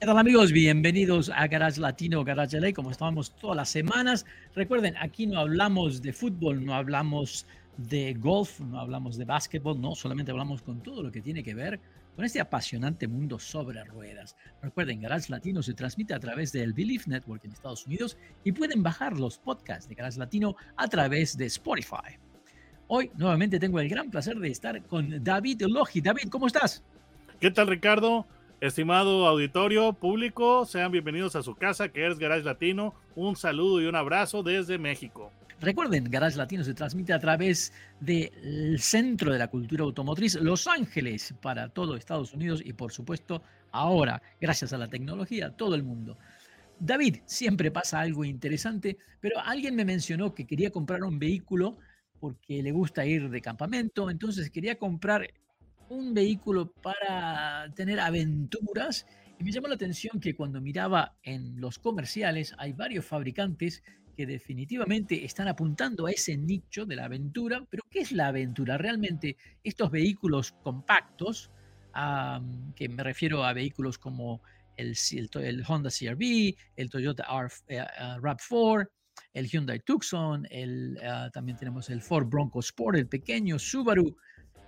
¿Qué tal amigos? Bienvenidos a Garage Latino, Garage LA, como estábamos todas las semanas. Recuerden, aquí no hablamos de fútbol, no hablamos de golf, no hablamos de básquetbol, no, solamente hablamos con todo lo que tiene que ver con este apasionante mundo sobre ruedas. Recuerden, Garage Latino se transmite a través del Belief Network en Estados Unidos y pueden bajar los podcasts de Garage Latino a través de Spotify. Hoy nuevamente tengo el gran placer de estar con David Logi. David, ¿cómo estás? ¿Qué tal, Ricardo? Estimado auditorio público, sean bienvenidos a su casa, que es Garage Latino. Un saludo y un abrazo desde México. Recuerden, Garage Latino se transmite a través del Centro de la Cultura Automotriz Los Ángeles para todo Estados Unidos y por supuesto ahora, gracias a la tecnología, todo el mundo. David, siempre pasa algo interesante, pero alguien me mencionó que quería comprar un vehículo porque le gusta ir de campamento, entonces quería comprar un vehículo para tener aventuras y me llamó la atención que cuando miraba en los comerciales hay varios fabricantes que definitivamente están apuntando a ese nicho de la aventura, pero ¿qué es la aventura? Realmente estos vehículos compactos, que me refiero a vehículos como el, el, Honda CRV, el Toyota eh, RAV4, el Hyundai Tucson, el, uh, también tenemos el Ford Bronco Sport, el pequeño Subaru,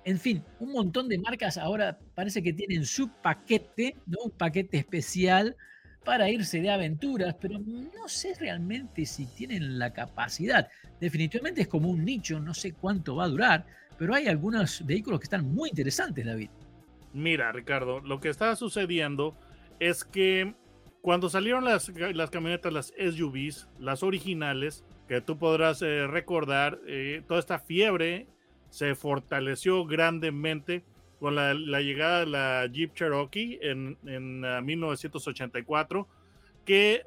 en fin, un montón de marcas ahora parece que tienen su paquete, ¿no? un paquete especial para irse de aventuras, pero no sé realmente si tienen la capacidad. Definitivamente es como un nicho, no sé cuánto va a durar, pero hay algunos vehículos que están muy interesantes, David. Mira, Ricardo, lo que está sucediendo es que cuando salieron las, camionetas, las SUVs, las originales, que tú podrás eh, recordar, eh, toda esta fiebre se fortaleció grandemente con la, llegada de la Jeep Cherokee en, 1984, ah, que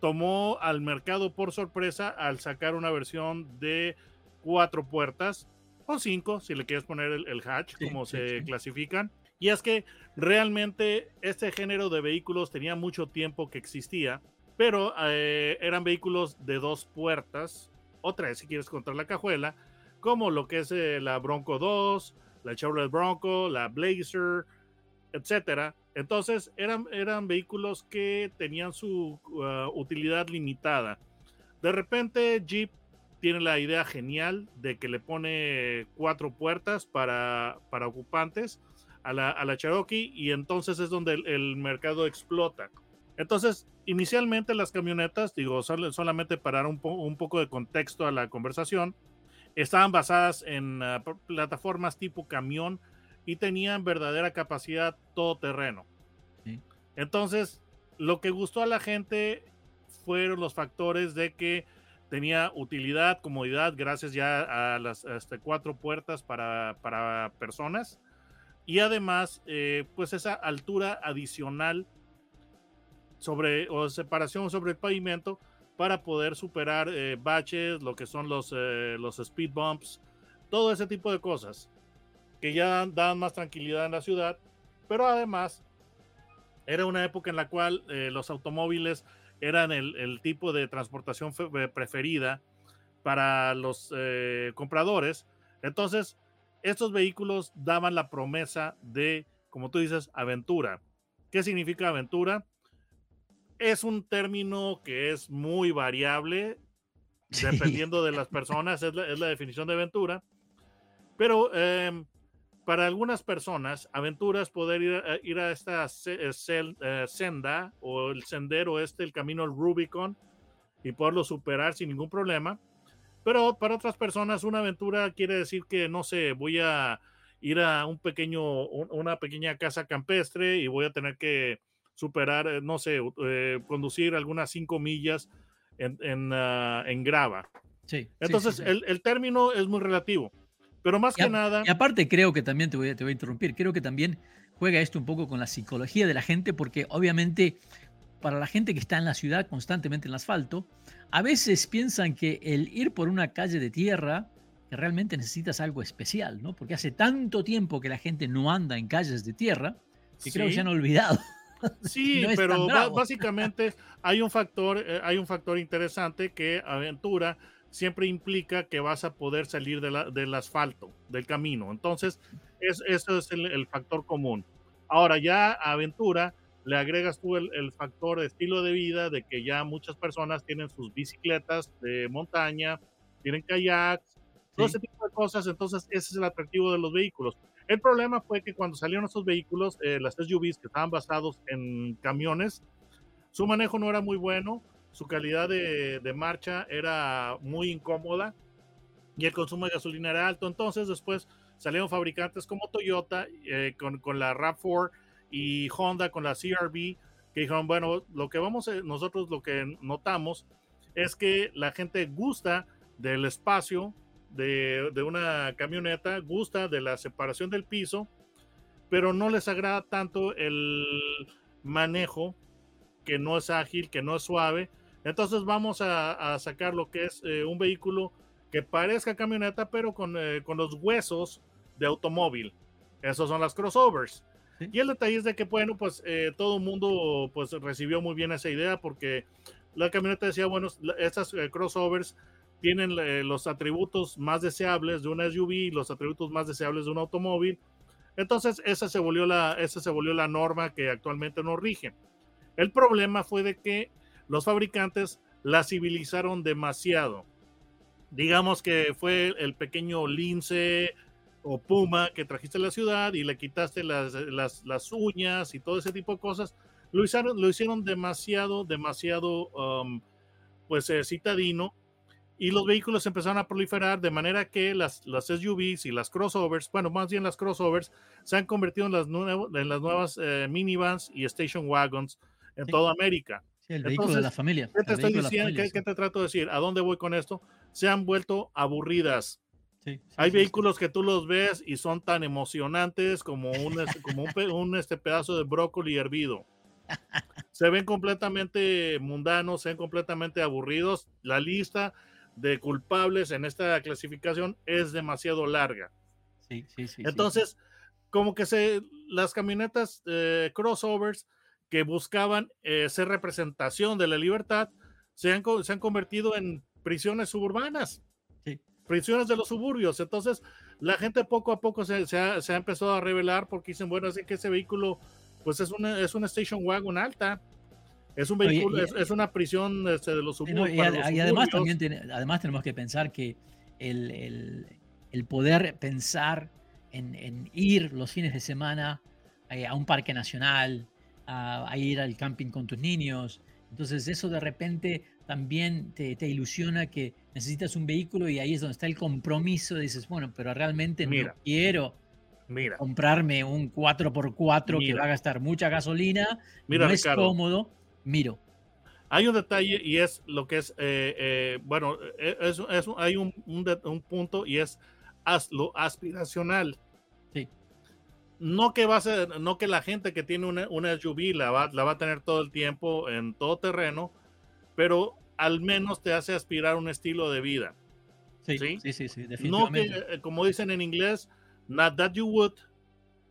tomó al mercado por sorpresa al sacar una versión de cuatro puertas o cinco, si le quieres poner el, hatch, como se clasifican. Y es que realmente este género de vehículos tenía mucho tiempo que existía, pero eh, eran vehículos de dos puertas, o tres si quieres contar la cajuela, como lo que es eh, la Bronco 2, la Chevrolet Bronco, la Blazer, etcétera. Entonces eran, eran vehículos que tenían su uh, utilidad limitada. De repente Jeep tiene la idea genial de que le pone cuatro puertas para, para ocupantes a la, a la, Cherokee y entonces es donde el, mercado explota. Entonces, inicialmente las camionetas, digo, solamente para dar un, un poco de contexto a la conversación, estaban basadas en ah, plataformas tipo camión y tenían verdadera capacidad todoterreno. Entonces, lo que gustó a la gente fueron los factores de que tenía utilidad, comodidad, gracias ya a las este, cuatro puertas para, para, personas. Y además, eh, pues esa altura adicional sobre o separación sobre el pavimento para poder superar eh, baches, lo que son los, eh, los speed bumps, todo ese tipo de cosas que ya dan más tranquilidad en la ciudad, pero además era una época en la cual eh, los automóviles eran el, el, tipo de transportación preferida para los compradores. Entonces, estos vehículos daban la promesa de, como tú dices, aventura. ¿Qué significa aventura? Es un término que es muy variable dependiendo de las personas, es la, definición de aventura. Pero em, para algunas personas, aventura es poder ir a, ir a esta eh, senda o el sendero este, el camino al Rubicon, y poderlo superar sin ningún problema. Pero para otras personas una aventura quiere decir que, no sé, voy a ir a un pequeño, una pequeña casa campestre y voy a tener que superar, eh, no sé, eh, conducir algunas cinco millas en, en, ah, en grava. Sí, Entonces, El, el, término es muy relativo. Pero más que nada. Y aparte, creo que también te voy, te voy a interrumpir. Creo que también juega esto un poco con la psicología de la gente, porque obviamente para la gente que está en la ciudad constantemente en el asfalto, a veces piensan que el ir por una calle de tierra, que realmente necesitas algo especial, ¿no? Porque hace tanto tiempo que la gente no anda en calles de tierra, que creo que se han olvidado. Sí, pero básicamente hay un factor, eh, hay un factor interesante que aventura siempre implica que vas a poder salir del asfalto, del camino. Entonces, es, eso es el, factor común. Ahora, ya a aventura le agregas tú el, factor de estilo de vida, de que ya muchas personas tienen sus bicicletas de montaña, tienen kayaks, todo ese tipo de cosas. Entonces, ese es el atractivo de los vehículos. El problema fue que cuando salieron esos vehículos, eh, las SUVs que estaban basados en camiones, su manejo no era muy bueno su calidad de, marcha era muy incómoda y el consumo de gasolina era alto. Entonces después salieron fabricantes como Toyota eh, con, la RAV4 y Honda con la CRV que dijeron, bueno, lo que vamos a, nosotros lo que notamos es que la gente gusta del espacio de, de una camioneta, gusta de la separación del piso, pero no les agrada tanto el manejo que no es ágil, que no es suave entonces vamos a, sacar lo que es eh, un vehículo que parezca camioneta, pero con, eh, con, los huesos de automóvil. Esos son las crossovers. Y el detalle es de que, bueno, pues eh, todo el mundo pues recibió muy bien esa idea porque la camioneta decía, bueno, estas crossovers tienen los atributos más deseables de una SUV, los atributos más deseables de un automóvil. Entonces, esa se volvió la, esa se volvió la norma que actualmente nos rige. El problema fue de que los fabricantes la civilizaron demasiado. Digamos que fue el pequeño lince o puma que trajiste a la ciudad y le quitaste las, las, uñas y todo ese tipo de cosas. Lo hicieron, lo hicieron demasiado, demasiado, um, pues, eh, citadino. Y los vehículos empezaron a proliferar de manera que las, las SUVs y las crossovers, bueno, más bien las crossovers, se han convertido en las, en las nuevas eh, minivans y station wagons en toda América el vehículo de la familia. ¿Qué te estoy diciendo? ¿Qué, te trato de decir? ¿A dónde voy con esto? Se han vuelto aburridas. Hay vehículos que tú los ves y son tan emocionantes como un, como un, este pedazo de brócoli hervido. Se ven completamente mundanos, se ven completamente aburridos. La lista de culpables en esta clasificación es demasiado larga. Sí, sí, sí. Entonces, como que se, las camionetas eh, crossovers que buscaban eh, ser representación de la libertad se han, se han convertido en prisiones suburbanas, prisiones de los suburbios. Entonces, la gente poco a poco se, se, ha, se ha, empezado a revelar porque dicen, bueno, así que ese vehículo, pues es una, es una station wagon alta. Es un vehículo, es, una prisión este, de los suburbios. y, además también además tenemos que pensar que el, el, el poder pensar en, en, ir los fines de semana eh, a un parque nacional, a, ir al camping con tus niños. Entonces eso de repente también te, ilusiona que necesitas un vehículo y ahí es donde está el compromiso. Dices, bueno, pero realmente no quiero mira, comprarme un 4x4 que va a gastar mucha gasolina, no es cómodo, miro. Hay un detalle y es lo que es, eh, eh, bueno, eh, es, hay un, un, punto y es lo aspiracional no que va a ser, no que la gente que tiene una, una SUV la va, la va a tener todo el tiempo en todo terreno, pero al menos te hace aspirar un estilo de vida. Sí, sí, sí, sí, No que, eh, como dicen en inglés, not that you would,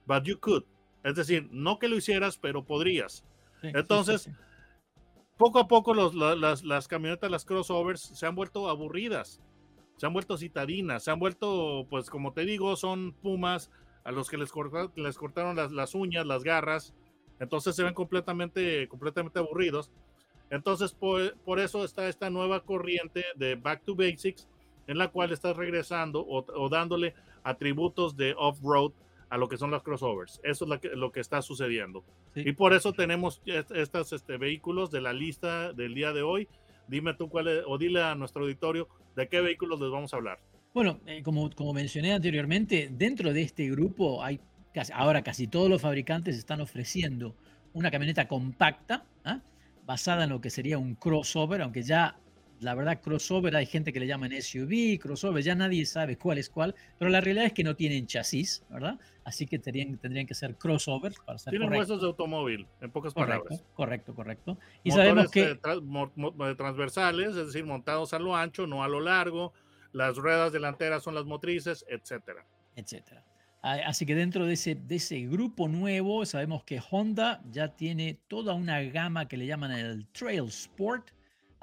but you could. Es decir, no que lo hicieras, pero podrías. Entonces, poco a poco las, camionetas, las crossovers, se han vuelto aburridas, se han vuelto citadinas, se han vuelto, pues como te digo, son pumas a los que les, cortaron las, uñas, las garras, entonces se ven completamente, completamente aburridos. Entonces, por, por, eso está esta nueva corriente de Back to Basics, en la cual estás regresando o, dándole atributos de off-road a lo que son los crossovers. Eso es lo que, lo que está sucediendo. Y por eso tenemos estos este, vehículos de la lista del día de hoy. dime tú cuál es, o dile a nuestro auditorio de qué vehículos les vamos a hablar. Bueno, eh, como, como mencioné anteriormente, dentro de este grupo hay ahora casi todos los fabricantes están ofreciendo una camioneta compacta, ¿ah? basada en lo que sería un crossover, aunque ya la verdad crossover hay gente que le llaman SUV, crossover, ya nadie sabe cuál es cuál, pero la realidad es que no tienen chasis, ¿verdad? Así que tendrían, tendrían que ser crossovers para ser Tienen huesos de automóvil, en pocas palabras. Correcto, correcto. Y sabemos que... Eh, transversales, es decir, montados a lo ancho, no a lo largo, las ruedas delanteras son las motrices, etcétera. Etcétera. Así que dentro de ese, de ese grupo nuevo sabemos que Honda ya tiene toda una gama que le llaman el Trail Sport,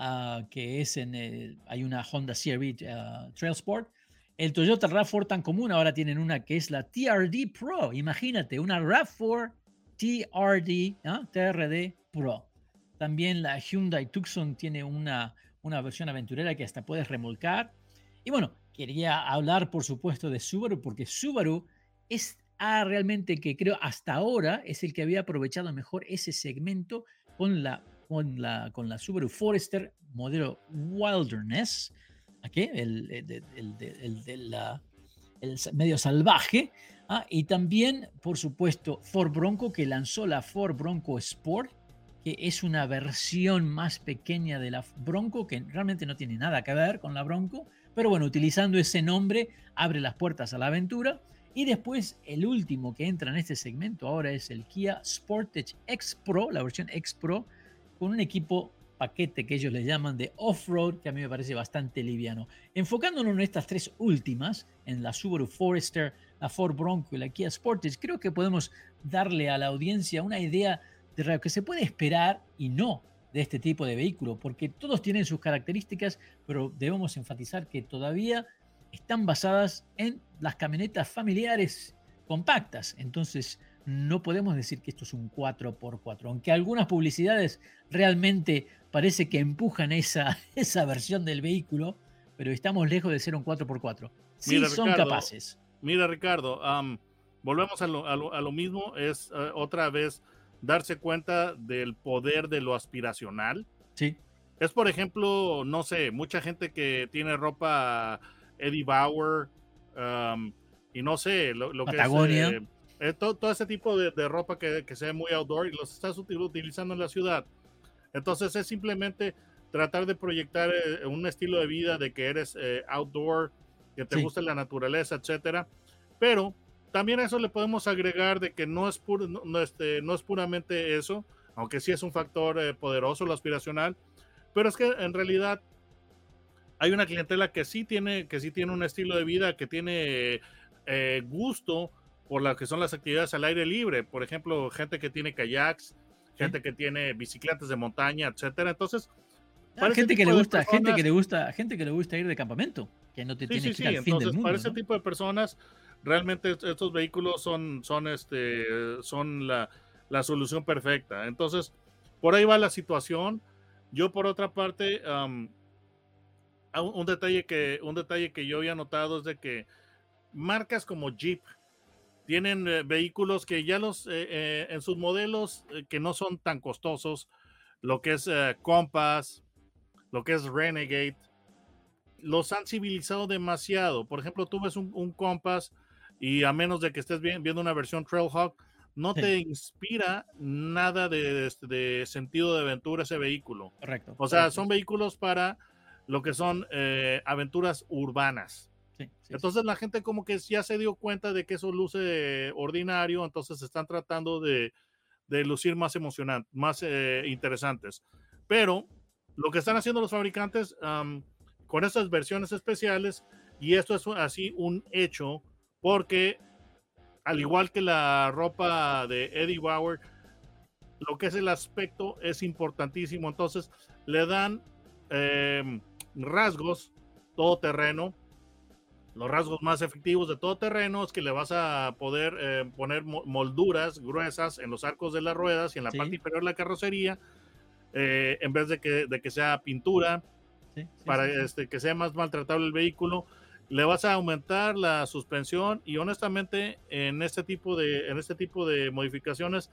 ah, que es en el, hay una Honda CRV ah, Trail Sport. El Toyota RAV4 tan común ahora tienen una que es la TRD Pro. Imagínate, una RAV4 TRD, TRD Pro. También la Hyundai Tucson tiene una, una versión aventurera que hasta puedes remolcar. Y bueno, quería hablar por supuesto de Subaru porque Subaru es ah, realmente que creo hasta ahora es el que había aprovechado mejor ese segmento con la, con la, con la Subaru Forester modelo Wilderness, ¿aquí? el, el, el, medio salvaje, ¿ah? y también, por supuesto, Ford Bronco, que lanzó la Ford Bronco Sport, que es una versión más pequeña de la Bronco, que realmente no tiene nada que ver con la Bronco, pero bueno, utilizando ese nombre abre las puertas a la aventura. Y después el último que entra en este segmento ahora es el Kia Sportage X Pro, la versión X Pro, con un equipo paquete que ellos le llaman de off-road, que a mí me parece bastante liviano. Enfocándonos en estas tres últimas, en la Subaru Forester, la Ford Bronco y la Kia Sportage, creo que podemos darle a la audiencia una idea de lo que se puede esperar y no de este tipo de vehículo, porque todos tienen sus características, pero debemos enfatizar que todavía están basadas en las camionetas familiares compactas. Entonces, no podemos decir que esto es un 4x4, aunque algunas publicidades realmente parece que empujan esa, esa versión del vehículo, pero estamos lejos de ser un 4x4. Sí son capaces. Mira, Ricardo, volvemos a lo, mismo, es eh, otra vez darse cuenta del poder de lo aspiracional. Sí. Es, por ejemplo, no sé, mucha gente que tiene ropa Eddie Bauer, um, y no sé, lo, que es, eh, eh, todo, ese tipo de, ropa que, que, se ve muy outdoor y los estás utilizando en la ciudad. Entonces es simplemente tratar de proyectar eh, un estilo de vida de que eres outdoor, que te gusta la naturaleza, etcétera. Pero también a eso le podemos agregar de que no es, puro, no, este, no es puramente eso, aunque sí es un factor poderoso lo aspiracional, pero es que en realidad hay una clientela que sí tiene, que sí tiene un estilo de vida, que tiene eh, gusto por lo que son las actividades al aire libre. Por ejemplo, gente que tiene kayaks, gente que tiene bicicletas de montaña, etcétera. Entonces, gente que le gusta, gente que le gusta, gente que le gusta ir de campamento, que no te tiene que ir al fin del mundo. Para ese tipo de personas, realmente estos vehículos son, son este, son la, la solución perfecta. Entonces, por ahí va la situación. Yo, por otra parte, Ah, un, detalle que, un detalle que yo había notado es de que marcas como Jeep tienen eh, vehículos que ya los, eh, eh, en sus modelos que no son tan costosos, lo que es Compass, lo que es Renegade, los han civilizado demasiado. Por ejemplo, tú ves un, Compass y a menos de que estés viendo una versión Trailhawk, no te inspira nada de, de, sentido de aventura ese vehículo. Correcto. O sea, son vehículos para lo que son eh, aventuras urbanas. Entonces la gente como que ya se dio cuenta de que eso luce ordinario, entonces están tratando de, lucir más emocionantes, más eh, interesantes. Pero lo que están haciendo los fabricantes con estas versiones especiales, y esto es así un hecho, porque al igual que la ropa de Eddie Bauer, lo que es el aspecto es importantísimo. Entonces le dan em, rasgos todoterreno. Los rasgos más efectivos de todoterreno es que le vas a poder eh, poner molduras gruesas en los arcos de las ruedas y en la parte inferior de la carrocería, eh, en vez de que, de que sea pintura, para este, que sea más maltratable el vehículo. Le vas a aumentar la suspensión y honestamente en este tipo de, en este tipo de modificaciones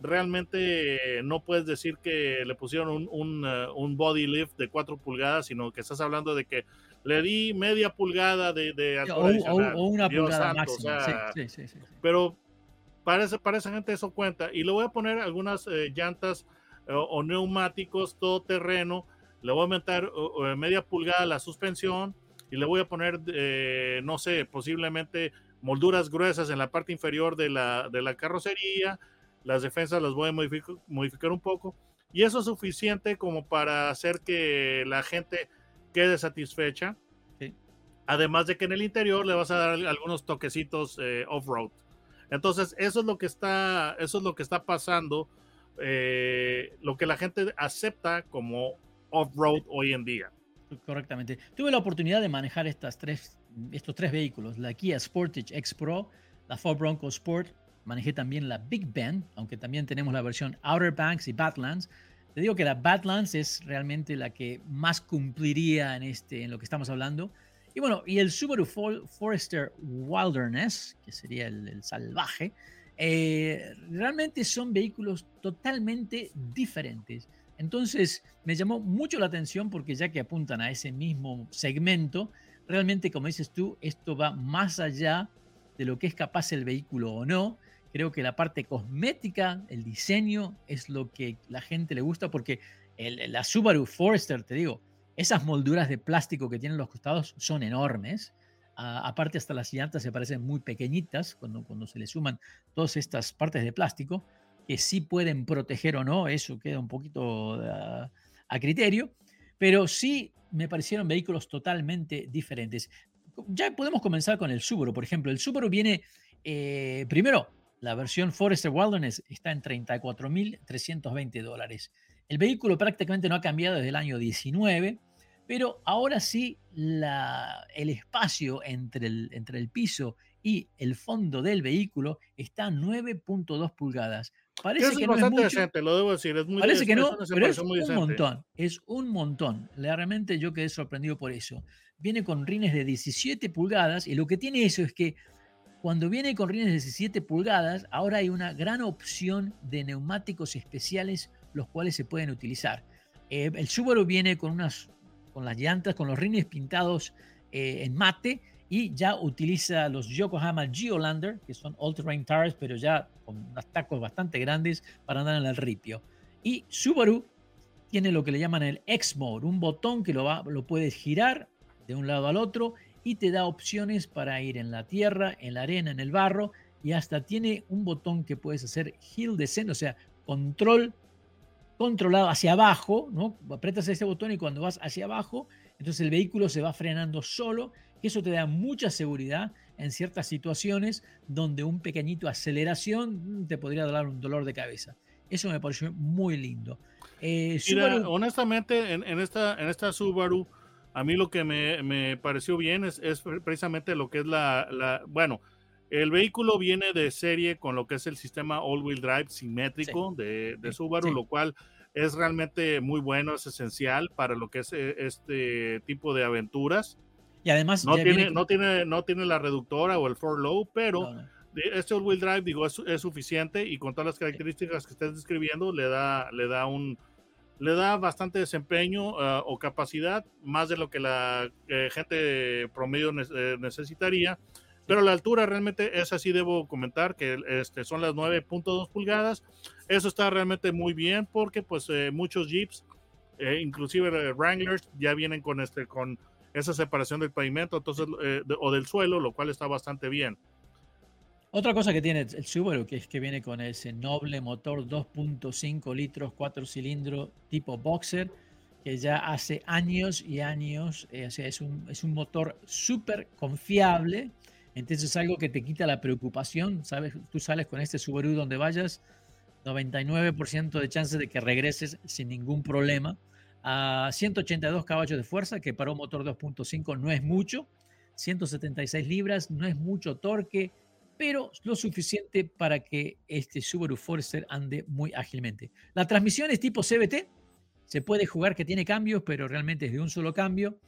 realmente no puedes decir que le pusieron un, un, un, body lift de 4 pulgadas, sino que estás hablando de que le di media pulgada de, de o, o, una pulgada máxima. sí, sí, sí, Pero para esa, para esa gente eso cuenta. Y le voy a poner algunas eh, llantas eh, o neumáticos todo terreno. Le voy a aumentar media pulgada la suspensión y le voy a poner, eh, no sé, posiblemente molduras gruesas en la parte inferior de la, de la carrocería. Las defensas las voy a modificar, modificar un poco. Y eso es suficiente como para hacer que la gente quede satisfecha. Además de que en el interior le vas a dar algunos toquecitos eh, off-road. Entonces, eso es lo que está, eso es lo que está pasando, eh, lo que la gente acepta como off-road hoy en día. Correctamente. Tuve la oportunidad de manejar estas tres, estos tres vehículos, la Kia Sportage X Pro, la Ford Bronco Sport, manejé también la Big Bend, aunque también tenemos la versión Outer Banks y Badlands. Te digo que la Badlands es realmente la que más cumpliría en, este, en lo que estamos hablando. Y bueno, y el Subaru Forester Wilderness, que sería el, salvaje, eh, realmente son vehículos totalmente diferentes. Entonces me llamó mucho la atención porque ya que apuntan a ese mismo segmento, realmente como dices tú, esto va más allá de lo que es capaz el vehículo o no. Creo que la parte cosmética, el diseño, es lo que la gente le gusta porque el, la Subaru Forester, te digo, esas molduras de plástico que tienen los costados son enormes. aparte, hasta las llantas se parecen muy pequeñitas cuando, cuando se le suman todas estas partes de plástico, que sí pueden proteger o no, eso queda un poquito a, a criterio, pero sí me parecieron vehículos totalmente diferentes. Ya podemos comenzar con el Subaru, por ejemplo. El Subaru viene, eh, primero, la versión Forester Wilderness está en 34.320 dólares. El vehículo prácticamente no ha cambiado desde el año 19, pero ahora sí el espacio entre el, entre el piso y el fondo del vehículo está a 9.2 pulgadas. Parece que no es mucho, decente, lo debo decir. Es muy parece que no, pero es un montón. Es un montón. Realmente yo quedé sorprendido por eso. Viene con rines de 17 pulgadas y lo que tiene eso es que cuando viene con rines de 17 pulgadas, ahora hay una gran opción de neumáticos especiales los cuales se pueden utilizar. Eh, el Subaru viene con, unas, con las llantas, con los rines pintados eh, en mate y ya utiliza los Yokohama Geolander, que son all-terrain tires, pero ya con unos tacos bastante grandes para andar en el ripio. Y Subaru tiene lo que le llaman el X-Mode, un botón que lo, va, lo puedes girar de un lado al otro y te da opciones para ir en la tierra, en la arena, en el barro y hasta tiene un botón que puedes hacer hill descent, o sea, control controlado hacia abajo, ¿no? Apretas ese botón y cuando vas hacia abajo, entonces el vehículo se va frenando solo, eso te da mucha seguridad en ciertas situaciones donde un pequeñito aceleración te podría dar un dolor de cabeza. Eso me pareció muy lindo. Eh, honestamente, en, esta, en esta Subaru, a mí lo que me, pareció bien es, precisamente lo que es la, bueno, el vehículo viene de serie con lo que es el sistema all-wheel drive simétrico de, Subaru, lo cual es realmente muy bueno, es esencial para lo que es eh, este tipo de aventuras. Y además no tiene, no tiene, no tiene la reductora o el for low, pero este all-wheel drive digo es, suficiente y con todas las características que estás describiendo le da, le da un le da bastante desempeño ah, o capacidad, más de lo que la eh, gente promedio eh, necesitaría. Pero la altura realmente es así, debo comentar que este, son las 9.2 pulgadas. Eso está realmente muy bien porque pues eh, muchos Jeeps, inclusive Wranglers, ya vienen con, este, con esa separación del pavimento entonces, o del suelo, lo cual está bastante bien. Otra cosa que tiene el Subaru, que es que viene con ese noble motor 2.5 litros, 4 cilindros tipo boxer, que ya hace años y años, eh, es un, es un motor súper confiable, entonces es algo que te quita la preocupación, ¿sabes? Tú sales con este Subaru donde vayas, 99% de chances de que regreses sin ningún problema. A 182 caballos de fuerza, que para un motor 2.5 no es mucho, 176 libras, no es mucho torque, pero lo suficiente para que este Subaru Forester ande muy ágilmente. La transmisión es tipo CBT, se puede jugar que tiene cambios, pero realmente es de un solo cambio.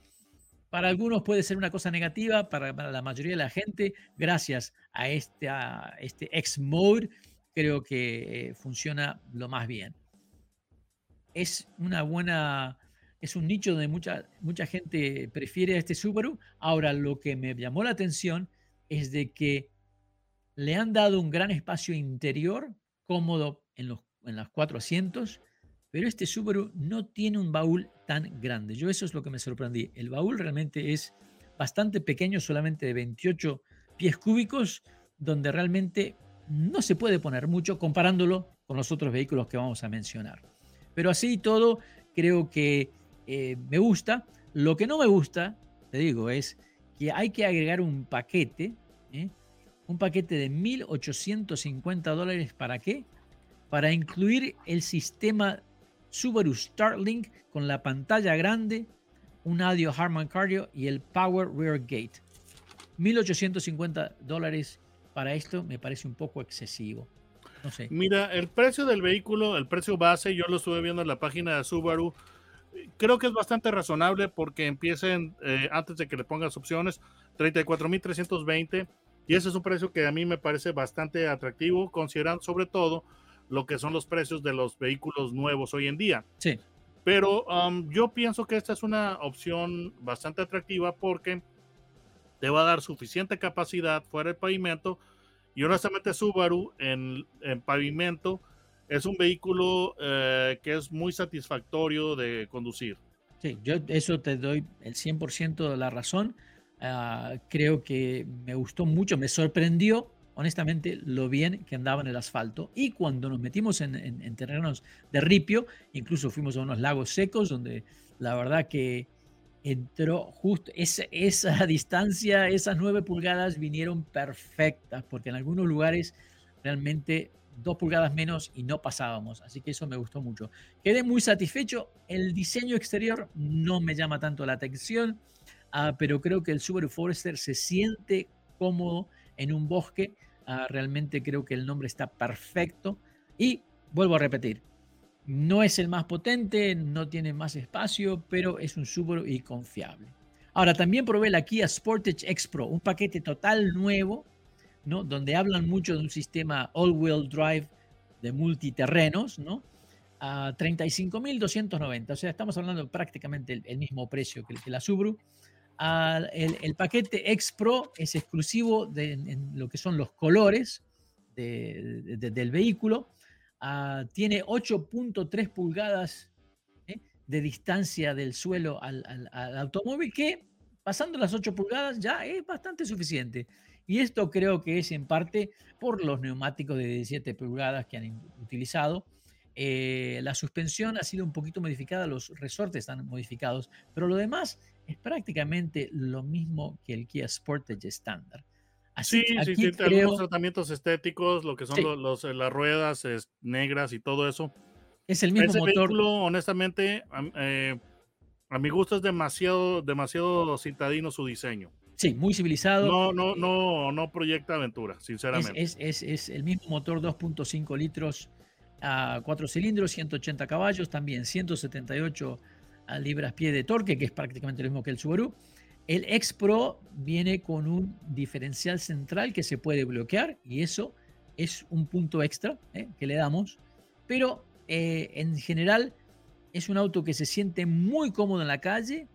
Para algunos puede ser una cosa negativa, para, la mayoría de la gente, gracias a este, a este X-Mode, creo que eh, funciona lo más bien. Es una buena, es un nicho donde mucha, mucha gente prefiere este Subaru. Ahora, lo que me llamó la atención es de que le han dado un gran espacio interior, cómodo en los, en los cuatro asientos, pero este Subaru no tiene un baúl tan grande. Yo eso es lo que me sorprendí. El baúl realmente es bastante pequeño, solamente de 28 pies cúbicos, donde realmente no se puede poner mucho comparándolo con los otros vehículos que vamos a mencionar. Pero así y todo, creo que eh, me gusta. Lo que no me gusta, te digo, es que hay que agregar un paquete, ¿eh? Un paquete de 1.850 dólares. ¿Para qué? Para incluir el sistema Subaru Starlink con la pantalla grande, un audio Harman Cardio y el Power Rear Gate. 1.850 dólares para esto me parece un poco excesivo. No sé. Mira, el precio del vehículo, el precio base, yo lo estuve viendo en la página de Subaru. Creo que es bastante razonable porque empiecen eh, antes de que le pongas opciones, 34.320. Y ese es un precio que a mí me parece bastante atractivo, considerando sobre todo lo que son los precios de los vehículos nuevos hoy en día. Sí. Pero um, yo pienso que esta es una opción bastante atractiva porque te va a dar suficiente capacidad fuera del pavimento. Y honestamente Subaru en, en pavimento es un vehículo eh, que es muy satisfactorio de conducir. Sí, yo eso te doy el 100% de la razón. Ah, creo que me gustó mucho, me sorprendió honestamente lo bien que andaba en el asfalto. Y cuando nos metimos en, en terrenos de ripio, incluso fuimos a unos lagos secos donde la verdad que entró justo esa, esa distancia, esas nueve pulgadas vinieron perfectas, porque en algunos lugares realmente dos pulgadas menos y no pasábamos, así que eso me gustó mucho. Quedé muy satisfecho, el diseño exterior no me llama tanto la atención, ah, pero creo que el Subaru Forester se siente cómodo en un bosque, ah, realmente creo que el nombre está perfecto y vuelvo a repetir, no es el más potente, no tiene más espacio, pero es un Subaru y confiable. Ahora, también probé la Kia Sportage X Pro, un paquete total nuevo, ¿no? donde hablan mucho de un sistema all-wheel drive de multiterrenos, ¿no? a 35.290, o sea, estamos hablando prácticamente el, mismo precio que, que la Subaru. El, paquete X Pro es exclusivo de en lo que son los colores del vehículo Ah, tiene 8.3 pulgadas ¿eh? de distancia del suelo al, automóvil, que pasando las 8 pulgadas ya es bastante suficiente. Y esto creo que es en parte por los neumáticos de 17 pulgadas que han utilizado. Eh, la suspensión ha sido un poquito modificada, los resortes están modificados, pero lo demás es prácticamente lo mismo que el Kia Sportage estándar sí, sí, sí, algunos tratamientos estéticos, lo que son los, eh, las ruedas negras y todo eso. Es el mismo motor. honestamente, eh, a mi gusto es demasiado, demasiado citadino su diseño. Sí, muy civilizado. No, no, no, no proyecta aventura, sinceramente. Es, es, es, el mismo motor 2.5 litros a 4 cilindros, 180 caballos, también 178 libras pie de torque, que es prácticamente lo mismo que el Subaru. El X Pro viene con un diferencial central que se puede bloquear y eso es un punto extra eh, que le damos. Pero eh, en general es un auto que se siente muy cómodo en la calle,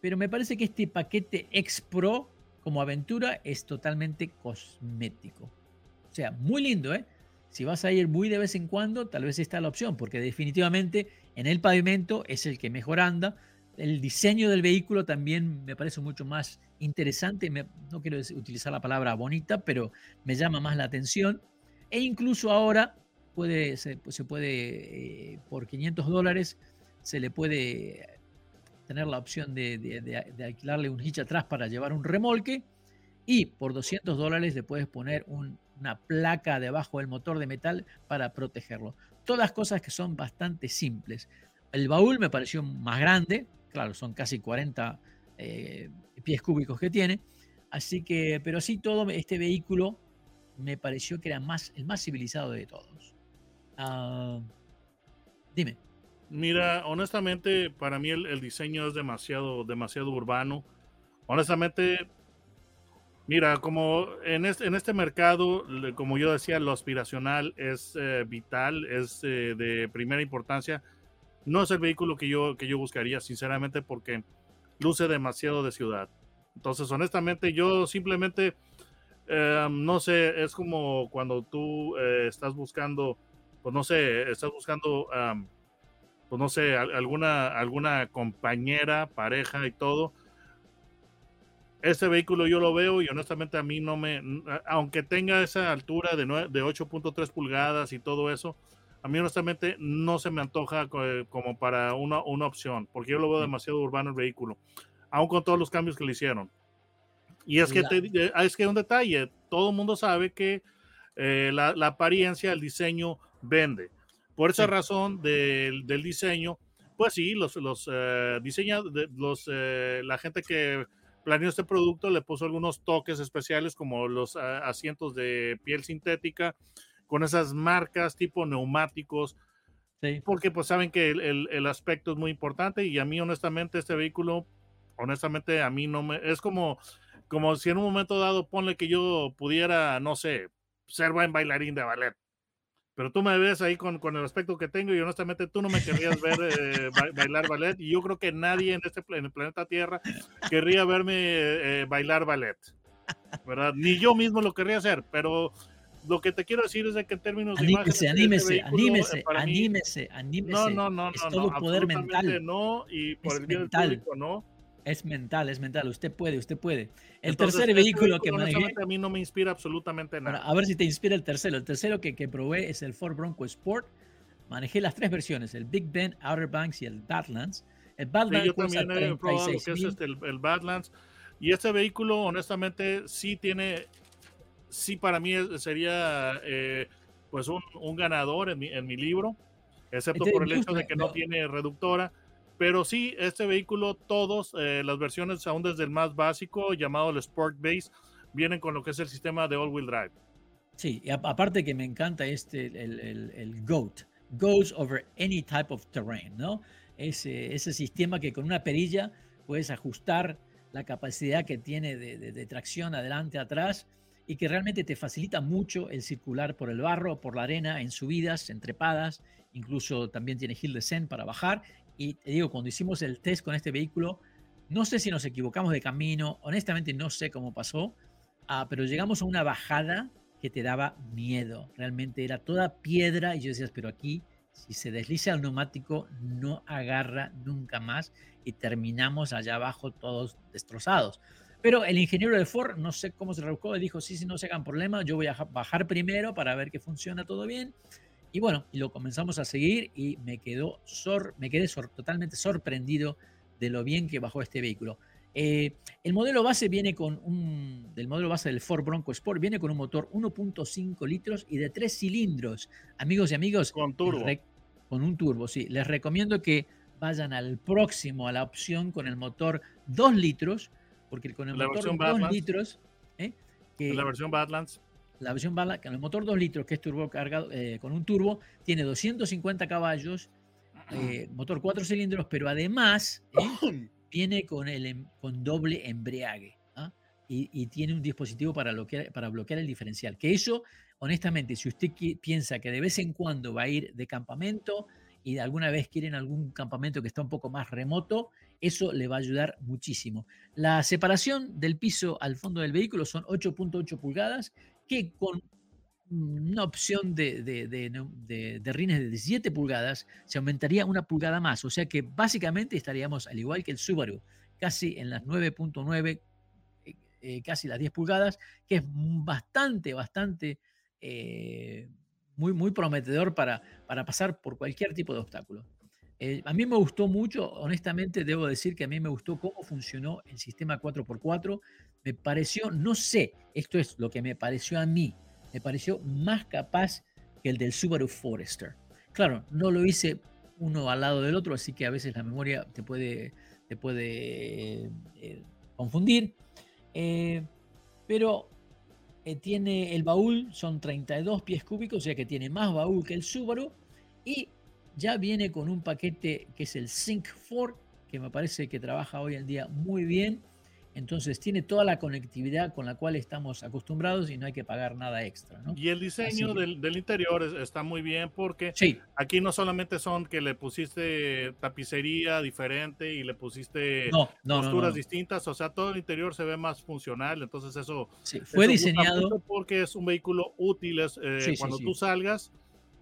pero me parece que este paquete X Pro como aventura es totalmente cosmético. O sea, muy lindo, ¿eh? Si vas a ir muy de vez en cuando, tal vez está la opción, porque definitivamente en el pavimento es el que mejor anda el diseño del vehículo también me parece mucho más interesante. no quiero utilizar la palabra bonita, pero me llama más la atención. E incluso ahora se, puede, eh, por 500 dólares, se le puede tener la opción de, alquilarle un hitch atrás para llevar un remolque. Y por 200 dólares le puedes poner una placa debajo del motor de metal para protegerlo. Todas cosas que son bastante simples. El baúl me pareció más grande, claro, son casi 40 eh, pies cúbicos que tiene. Así que, pero sí todo este vehículo me pareció que era más, el más civilizado de todos. Ah, dime. Mira, honestamente, para mí el, diseño es demasiado, demasiado urbano. Honestamente, Mira, como en este, en este mercado, como yo decía, lo aspiracional es eh, vital, es eh, de primera importancia. No es el vehículo que yo, que yo buscaría, sinceramente, porque luce demasiado de ciudad. Entonces, honestamente, yo simplemente, em, no sé, es como cuando tú eh, estás buscando, pues no sé, estás buscando, pues no sé, alguna, alguna compañera, pareja y todo este vehículo yo lo veo y honestamente a mí no me, aunque tenga esa altura de, de 8.3 pulgadas y todo eso, a mí honestamente no se me antoja como para una, una opción, porque yo lo veo demasiado urbano el vehículo, aún con todos los cambios que le hicieron. Y es que, eh, es que un detalle, todo el mundo sabe que eh, la, la, apariencia, el diseño vende. Por esa razón del, del, diseño, pues sí, los, los eh, los, la gente que planeó este producto, le puso algunos toques especiales como los ah, asientos de piel sintética, con esas marcas tipo neumáticos, sí. porque pues saben que el, el, aspecto es muy importante y a mí honestamente este vehículo, honestamente a mí no me, es como, como si en un momento dado ponle que yo pudiera, no sé, ser buen bailarín de ballet pero tú me ves ahí con, con, el aspecto que tengo y honestamente tú no me querrías ver eh, bailar ballet y yo creo que nadie en este en el planeta Tierra querría verme eh, bailar ballet, ¿verdad? Ni yo mismo lo querría hacer, pero lo que te quiero decir es de que en términos de imagen, anímese, anímese, anímese, anímese, No, no, no, es no, todo poder mental. No, y por es el bien del público, no. Es mental, es mental. Usted puede, usted puede. El Entonces, tercer vehículo, que manejé. A mí no me inspira absolutamente nada. Bueno, a ver si te inspira el tercero. El tercero que, que probé es el Ford Bronco Sport. Manejé las tres versiones: el Big Bend, Outer Banks y el Badlands. El Badlands sí, yo también he probado lo que es este, el, el, Badlands. Y este vehículo, honestamente, sí tiene. Sí, para mí sería eh, pues un, un, ganador en mi, en mi libro, excepto por el hecho de que no, no tiene reductora pero sí, este vehículo, todos, eh, las versiones aún desde el más básico, llamado el Sport Base, vienen con lo que es el sistema de all-wheel drive. Sí, y aparte que me encanta este, el, el, GOAT, Goes Over Any Type of Terrain, ¿no? Ese, ese sistema que con una perilla puedes ajustar la capacidad que tiene de, de, de tracción adelante, atrás, y que realmente te facilita mucho el circular por el barro, por la arena, en subidas, en trepadas, incluso también tiene hill descent para bajar y te digo, cuando hicimos el test con este vehículo, no sé si nos equivocamos de camino, honestamente no sé cómo pasó, ah, pero llegamos a una bajada que te daba miedo. Realmente era toda piedra y yo decía, pero aquí, si se desliza el neumático, no agarra nunca más y terminamos allá abajo todos destrozados. Pero el ingeniero de Ford, no sé cómo se rebuscó, dijo, sí, sí, no se hagan problema, yo voy a bajar primero para ver que funciona todo bien. Y bueno, y lo comenzamos a seguir y me, quedó sor, me quedé sor, totalmente sorprendido de lo bien que bajó este vehículo. Eh, el modelo base viene con un, del modelo base del Ford Bronco Sport, viene con un motor 1.5 litros y de 3 cilindros. Amigos y amigos, con turbo. con un turbo, sí. Les recomiendo que vayan al próximo, a la opción con el motor 2 litros, porque con el la motor 2 litros... ¿eh? Que, la versión Badlands la versión Badlands, con el motor 2 litros, que es turbo cargado eh, con un turbo, tiene 250 caballos, eh, motor 4 cilindros, pero además eh, viene con, el, em, con doble embriague ¿ah? y, y, tiene un dispositivo para bloquear, para bloquear el diferencial. Que eso, honestamente, si usted piensa que de vez en cuando va a ir de campamento y alguna vez quieren algún campamento que está un poco más remoto, eso le va a ayudar muchísimo. La separación del piso al fondo del vehículo son 8.8 pulgadas que con una opción de, de, de, rines de 17 pulgadas se aumentaría una pulgada más. O sea que básicamente estaríamos al igual que el Subaru, casi en las 9.9, eh, eh, casi las 10 pulgadas, que es bastante, bastante eh, muy, muy prometedor para, para pasar por cualquier tipo de obstáculo. Eh, a mí me gustó mucho, honestamente debo decir que a mí me gustó cómo funcionó el sistema 4x4. Me pareció, no sé, esto es lo que me pareció a mí, me pareció más capaz que el del Subaru Forester. Claro, no lo hice uno al lado del otro, así que a veces la memoria te puede, te puede eh, confundir. Eh, pero tiene el baúl, son 32 pies cúbicos, o sea que tiene más baúl que el Subaru. Y ya viene con un paquete que es el Sync 4, que me parece que trabaja hoy en día muy bien. Entonces tiene toda la conectividad con la cual estamos acostumbrados y no hay que pagar nada extra. ¿no? Y el diseño del, del, interior está muy bien porque sí. aquí no solamente son que le pusiste tapicería diferente y le pusiste no, no, posturas distintas, o sea, todo el interior se ve más funcional, entonces eso sí, fue eso diseñado porque es un vehículo útil, es, eh, Sí, cuando tú salgas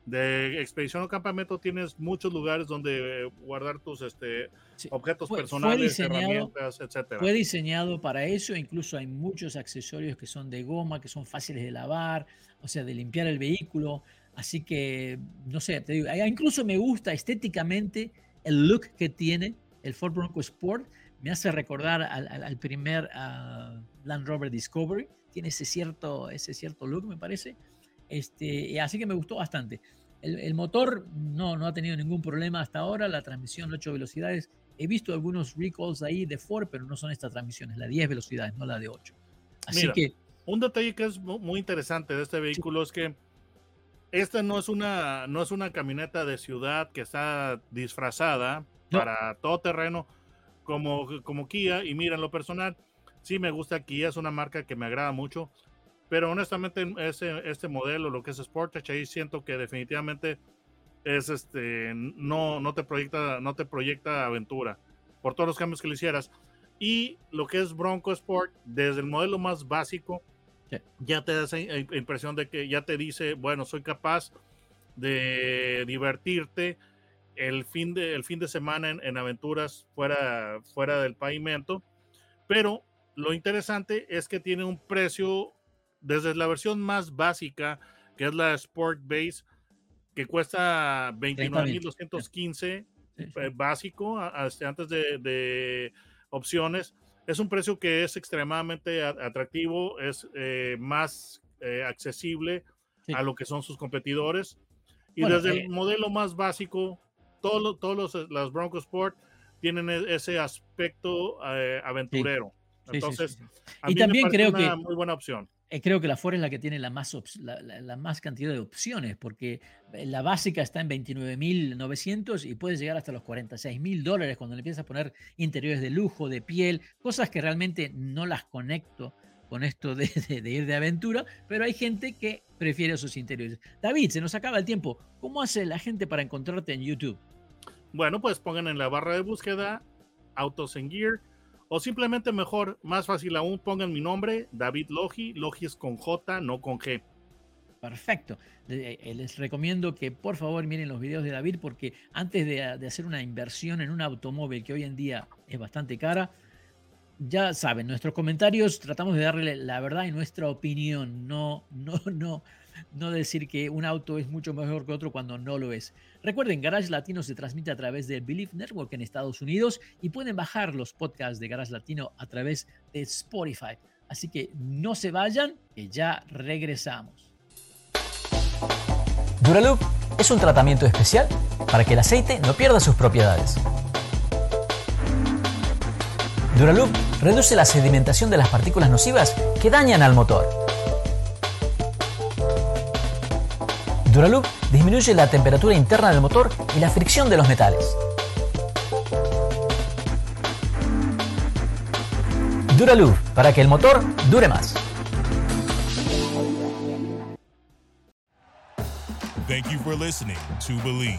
de expedición o campamento tienes muchos lugares donde guardar tus este, Sí. objetos Fue- fue personales, diseñado- herramientas, etcétera. Fue diseñado para eso, incluso hay muchos accesorios que son de goma, que son fáciles de lavar, o sea, de limpiar el vehículo. Así que, no sé, te digo, incluso me gusta estéticamente el look que tiene el Ford Bronco Sport. Me hace recordar al, al- al primer ah, Land Rover Discovery. Tiene ese cierto, ese cierto look, me parece. Este, así que me gustó bastante. El, el motor no, no ha tenido ningún problema hasta ahora. La transmisión 8 velocidades He visto algunos recalls ahí de Ford, pero no son estas transmisiones, la 10 velocidades, no la de 8. Así Mira, que, Un detalle que es mu- muy interesante de este vehículo es que esta no es una no es una camioneta de ciudad que está disfrazada No. para todo terreno como, como Kia y mira en lo personal sí me gusta Kia es una marca que me agrada mucho pero honestamente ese este modelo lo que es Sportage ahí siento que definitivamente es este no no te proyecta no te proyecta aventura por todos los cambios que le hicieras y lo que es Bronco Sport desde el modelo más básico Sí. ya te da esa impresión de que ya te dice, bueno, soy capaz de divertirte el fin de, el fin de semana en, en aventuras fuera, fuera del pavimento. Pero lo interesante es que tiene un precio desde la versión más básica, que es la Sport Base, que cuesta 29.215 sí, sí. eh, básico a- a- este, antes de, de opciones. Es un precio que es extremadamente atractivo, es eh, más eh, accesible Sí. a lo que son sus competidores. Y Bueno, desde eh, el modelo más básico, todos los, todos los las Bronco Sport tienen e- ese aspecto eh, aventurero. Entonces, a Y mí también creo una que- muy buena opción. Eh, creo que la Ford es la que tiene la más, la, más cantidad de opciones, porque eh, la básica está en 29.900 y puede llegar hasta los 46.000 dólares cuando le empiezas a poner interiores de lujo, de piel, cosas que realmente no las conecto con esto de ir de aventura, pero hay gente que prefiere esos interiores. David, se nos acaba el tiempo. ¿Cómo hace la gente para encontrarte en YouTube? Bueno, pues pongan en la barra de búsqueda Autos en Gear o simplemente mejor, más fácil aún, pongan mi nombre, David Logi. Logi es con J, no con G. Perfecto. Le- eh, Les recomiendo que por favor miren los videos de David porque antes de, de hacer una inversión en un automóvil que hoy en día es bastante cara, ya saben, nuestros comentarios tratamos de darle la verdad y nuestra opinión, no, no, no, no decir que un auto es mucho mejor que otro cuando no lo es. Recuerden, Garage Latino se transmite a través del Believe Network en Estados Unidos y pueden bajar los podcasts de Garage Latino a través de Spotify. Así que no se vayan, que ya regresamos. Duraloop es un tratamiento especial para que el aceite no pierda sus propiedades. Duraloop reduce la sedimentación de las partículas nocivas que dañan al motor. Duraloop disminuye la temperatura interna del motor y la fricción de los metales. Duraloop para que el motor dure más. Thank you for listening to Believe.